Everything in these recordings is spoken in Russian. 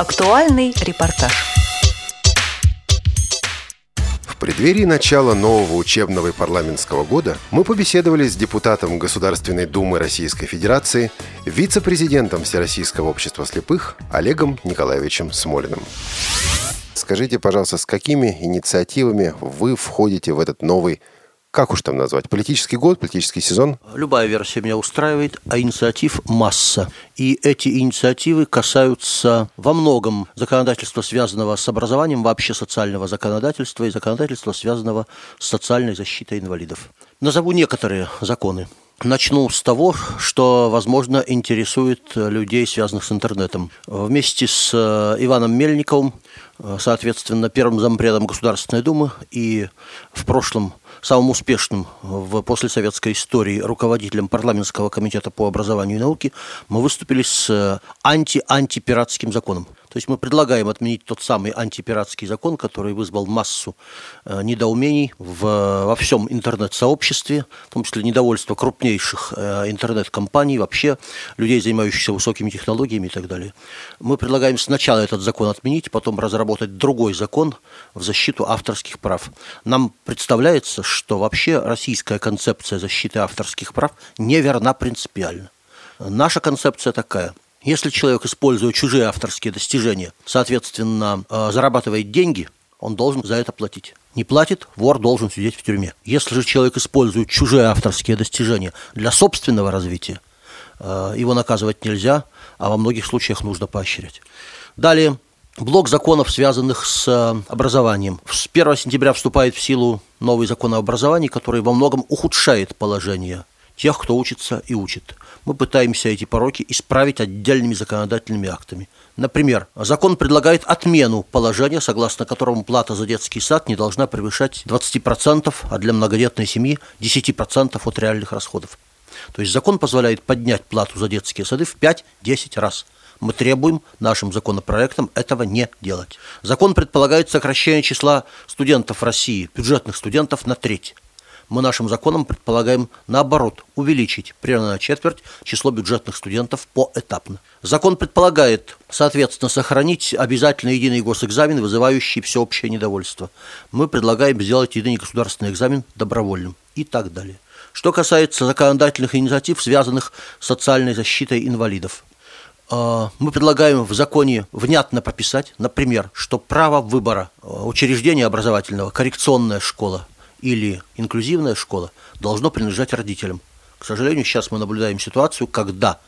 Актуальный репортаж. В преддверии начала нового учебного и парламентского года мы побеседовали с депутатом Государственной Думы Российской Федерации, вице-президентом Всероссийского общества слепых Олегом Николаевичем Смолиным. Скажите, пожалуйста, с какими инициативами вы входите в этот новый как уж там назвать, политический год, политический сезон? Любая версия меня устраивает, а инициатив масса. И эти инициативы касаются во многом законодательства, связанного с образованием, вообще социального законодательства и законодательства, связанного с социальной защитой инвалидов. Назову некоторые законы. Начну с того, что, возможно, интересует людей, связанных с интернетом. Вместе с э, Иваном Мельниковым, э, соответственно, первым зампредом Государственной Думы и в прошлом самым успешным в послесоветской истории руководителем парламентского комитета по образованию и науке, мы выступили с э, анти-антипиратским законом. То есть мы предлагаем отменить тот самый антипиратский закон, который вызвал массу э, недоумений в, во всем интернет-сообществе, в том числе недовольство крупнейших э, интернет-компаний, вообще людей, занимающихся высокими технологиями и так далее. Мы предлагаем сначала этот закон отменить, потом разработать другой закон в защиту авторских прав. Нам представляется, что вообще российская концепция защиты авторских прав неверна принципиально. Наша концепция такая – если человек, используя чужие авторские достижения, соответственно, э, зарабатывает деньги, он должен за это платить. Не платит, вор должен сидеть в тюрьме. Если же человек использует чужие авторские достижения для собственного развития, э, его наказывать нельзя, а во многих случаях нужно поощрять. Далее, блок законов, связанных с э, образованием. С 1 сентября вступает в силу новый закон о образовании, который во многом ухудшает положение тех, кто учится и учит. Мы пытаемся эти пороки исправить отдельными законодательными актами. Например, закон предлагает отмену положения, согласно которому плата за детский сад не должна превышать 20%, а для многодетной семьи 10% от реальных расходов. То есть закон позволяет поднять плату за детские сады в 5-10 раз. Мы требуем нашим законопроектом этого не делать. Закон предполагает сокращение числа студентов России, бюджетных студентов, на треть мы нашим законом предполагаем, наоборот, увеличить примерно на четверть число бюджетных студентов поэтапно. Закон предполагает, соответственно, сохранить обязательно единый госэкзамен, вызывающий всеобщее недовольство. Мы предлагаем сделать единый государственный экзамен добровольным и так далее. Что касается законодательных инициатив, связанных с социальной защитой инвалидов, а, мы предлагаем в законе внятно прописать, например, что право выбора а, учреждения образовательного, коррекционная школа, или инклюзивная школа должно принадлежать родителям. К сожалению, сейчас мы наблюдаем ситуацию, когда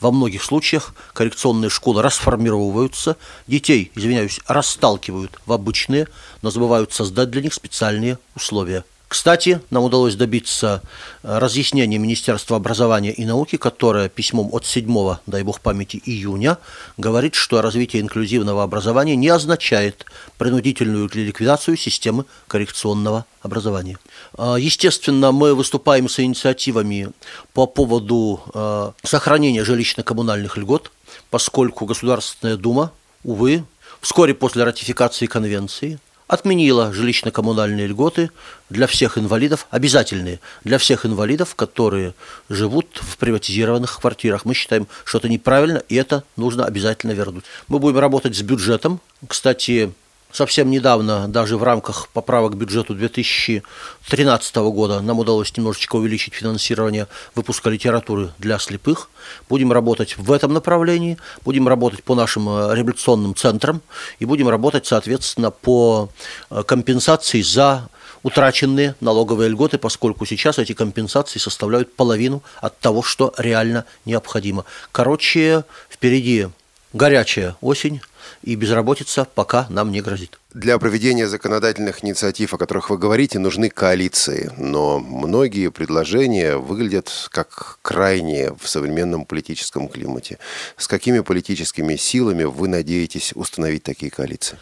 во многих случаях коррекционные школы расформировываются, детей, извиняюсь, расталкивают в обычные, но забывают создать для них специальные условия – кстати, нам удалось добиться э, разъяснения Министерства образования и науки, которое письмом от 7, дай бог памяти, июня говорит, что развитие инклюзивного образования не означает принудительную ликвидацию системы коррекционного образования. Э, естественно, мы выступаем с инициативами по поводу э, сохранения жилищно-коммунальных льгот, поскольку Государственная Дума, увы, вскоре после ратификации конвенции – отменила жилищно-коммунальные льготы для всех инвалидов, обязательные для всех инвалидов, которые живут в приватизированных квартирах. Мы считаем, что это неправильно, и это нужно обязательно вернуть. Мы будем работать с бюджетом. Кстати, Совсем недавно, даже в рамках поправок к бюджету 2013 года, нам удалось немножечко увеличить финансирование выпуска литературы для слепых. Будем работать в этом направлении, будем работать по нашим э, революционным центрам и будем работать, соответственно, по э, компенсации за утраченные налоговые льготы, поскольку сейчас эти компенсации составляют половину от того, что реально необходимо. Короче, впереди горячая осень, и безработица пока нам не грозит. Для проведения законодательных инициатив, о которых вы говорите, нужны коалиции, но многие предложения выглядят как крайние в современном политическом климате. С какими политическими силами вы надеетесь установить такие коалиции?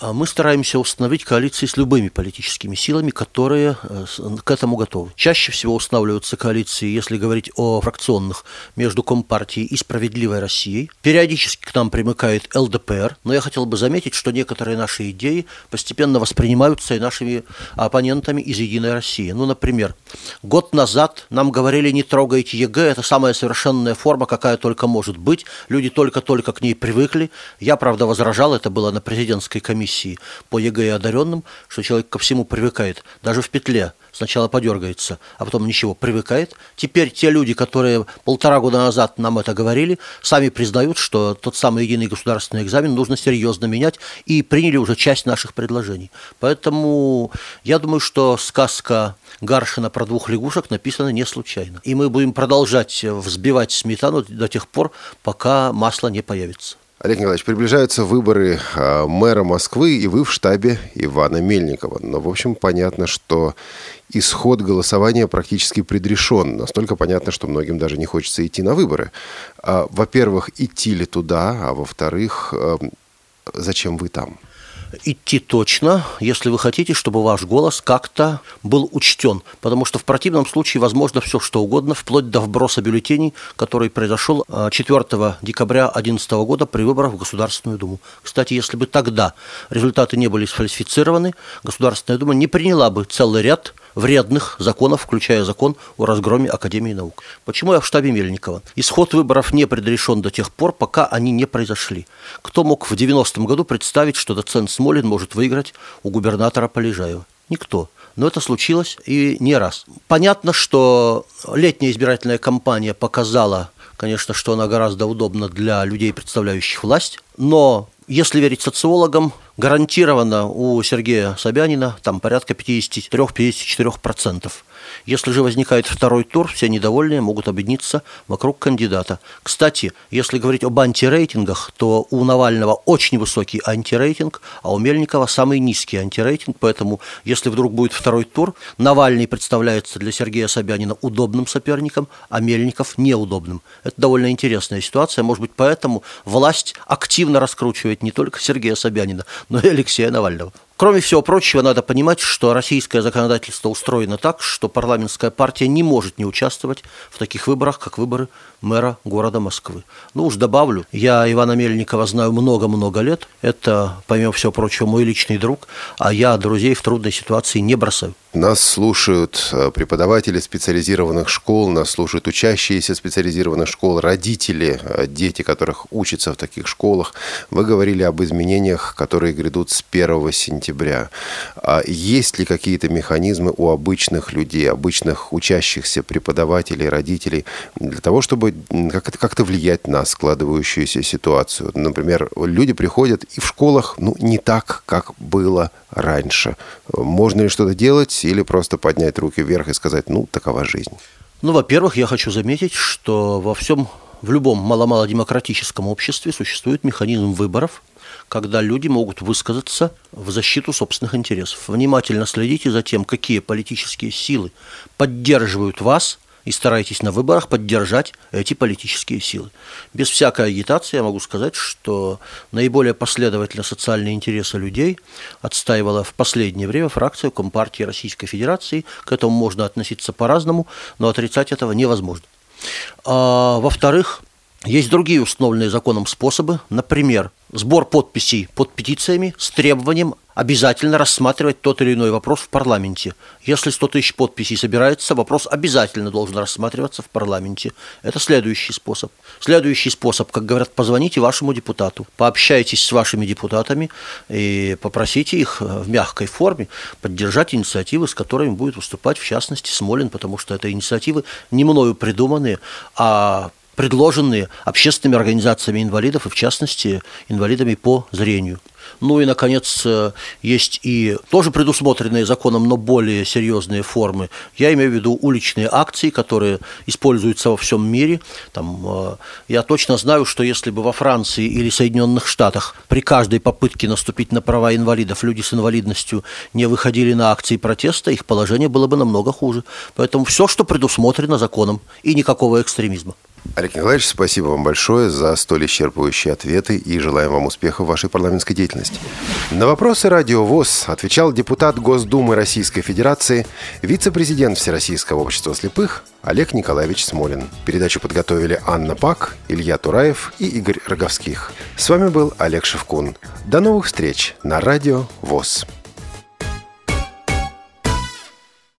А мы стараемся установить коалиции с любыми политическими силами, которые э, к этому готовы. Чаще всего устанавливаются коалиции, если говорить о фракционных, между Компартией и «Справедливой Россией». Периодически к нам примыкает ЛДПР, но я хотел бы заметить, что некоторые наши идеи постепенно воспринимаются и нашими оппонентами из «Единой России». Ну, например, год назад нам говорили «не трогайте ЕГЭ», это самая совершенная форма, какая только может быть. Люди только-только к ней привыкли. Я, правда, возражал, это было на президентской комиссии по ЕГЭ и одаренным, что человек ко всему привыкает, даже в петле сначала подергается, а потом ничего, привыкает. Теперь те люди, которые полтора года назад нам это говорили, сами признают, что тот самый единый государственный экзамен нужно серьезно менять и приняли уже часть наших предложений. Поэтому я думаю, что сказка Гаршина про двух лягушек написана не случайно. И мы будем продолжать взбивать сметану до тех пор, пока масло не появится. Олег Николаевич, приближаются выборы а, мэра Москвы, и вы в штабе Ивана Мельникова. Но, в общем, понятно, что исход голосования практически предрешен. Настолько понятно, что многим даже не хочется идти на выборы. А, во-первых, идти ли туда, а во-вторых, а, зачем вы там? Идти точно, если вы хотите, чтобы ваш голос как-то был учтен. Потому что в противном случае возможно все что угодно, вплоть до вброса бюллетеней, который произошел 4 а, декабря 2011 года при выборах в Государственную Думу. Кстати, если бы тогда результаты не были сфальсифицированы, Государственная Дума не приняла бы целый ряд вредных законов, включая закон о разгроме Академии наук. Почему я в штабе Мельникова? Исход выборов не предрешен до тех пор, пока они не произошли. Кто мог в 90-м году представить, что доцент Смолин может выиграть у губернатора Полежаева? Никто. Но это случилось и не раз. Понятно, что летняя избирательная кампания показала, конечно, что она гораздо удобна для людей, представляющих власть, но если верить социологам, гарантированно у Сергея Собянина там порядка 53-54%. Если же возникает второй тур, все недовольные могут объединиться вокруг кандидата. Кстати, если говорить об антирейтингах, то у Навального очень высокий антирейтинг, а у Мельникова самый низкий антирейтинг, поэтому если вдруг будет второй тур, Навальный представляется для Сергея Собянина удобным соперником, а Мельников неудобным. Это довольно интересная ситуация, может быть, поэтому власть активно раскручивает не только Сергея Собянина, но и Алексея Навального. Кроме всего прочего, надо понимать, что российское законодательство устроено так, что парламентская партия не может не участвовать в таких выборах, как выборы мэра города Москвы. Ну уж добавлю, я Ивана Мельникова знаю много-много лет. Это, помимо всего прочего, мой личный друг, а я друзей в трудной ситуации не бросаю. Нас слушают э, преподаватели специализированных школ, нас слушают учащиеся специализированных школ, родители, э, дети, которых учатся в таких школах. Вы говорили об изменениях, которые грядут с 1 сентября. А есть ли какие-то механизмы у обычных людей, обычных учащихся преподавателей, родителей для того, чтобы как-то как влиять на складывающуюся ситуацию? Например, люди приходят и в школах ну, не так, как было раньше. Можно ли что-то делать или просто поднять руки вверх и сказать, ну, такова жизнь? Ну, во-первых, я хочу заметить, что во всем, в любом мало-мало демократическом обществе существует механизм выборов, когда люди могут высказаться в защиту собственных интересов. Внимательно следите за тем, какие политические силы поддерживают вас и старайтесь на выборах поддержать эти политические силы. Без всякой агитации я могу сказать, что наиболее последовательно социальные интересы людей отстаивала в последнее время фракция Компартии Российской Федерации. К этому можно относиться по-разному, но отрицать этого невозможно. А, во-вторых, есть другие установленные законом способы, например, сбор подписей под петициями с требованием обязательно рассматривать тот или иной вопрос в парламенте. Если 100 тысяч подписей собирается, вопрос обязательно должен рассматриваться в парламенте. Это следующий способ. Следующий способ, как говорят, позвоните вашему депутату, пообщайтесь с вашими депутатами и попросите их в мягкой форме поддержать инициативы, с которыми будет выступать, в частности, Смолин, потому что это инициативы не мною придуманные, а предложенные общественными организациями инвалидов и, в частности, инвалидами по зрению. Ну и, наконец, э, есть и тоже предусмотренные законом, но более серьезные формы. Я имею в виду уличные акции, которые используются во всем мире. Там, э, я точно знаю, что если бы во Франции или Соединенных Штатах при каждой попытке наступить на права инвалидов люди с инвалидностью не выходили на акции протеста, их положение было бы намного хуже. Поэтому все, что предусмотрено законом, и никакого экстремизма. Олег Николаевич, спасибо вам большое за столь исчерпывающие ответы и желаем вам успеха в вашей парламентской деятельности. На вопросы Радио ВОЗ отвечал депутат Госдумы Российской Федерации, вице-президент Всероссийского общества слепых Олег Николаевич Смолин. Передачу подготовили Анна Пак, Илья Тураев и Игорь Роговских. С вами был Олег Шевкун. До новых встреч на Радио ВОЗ.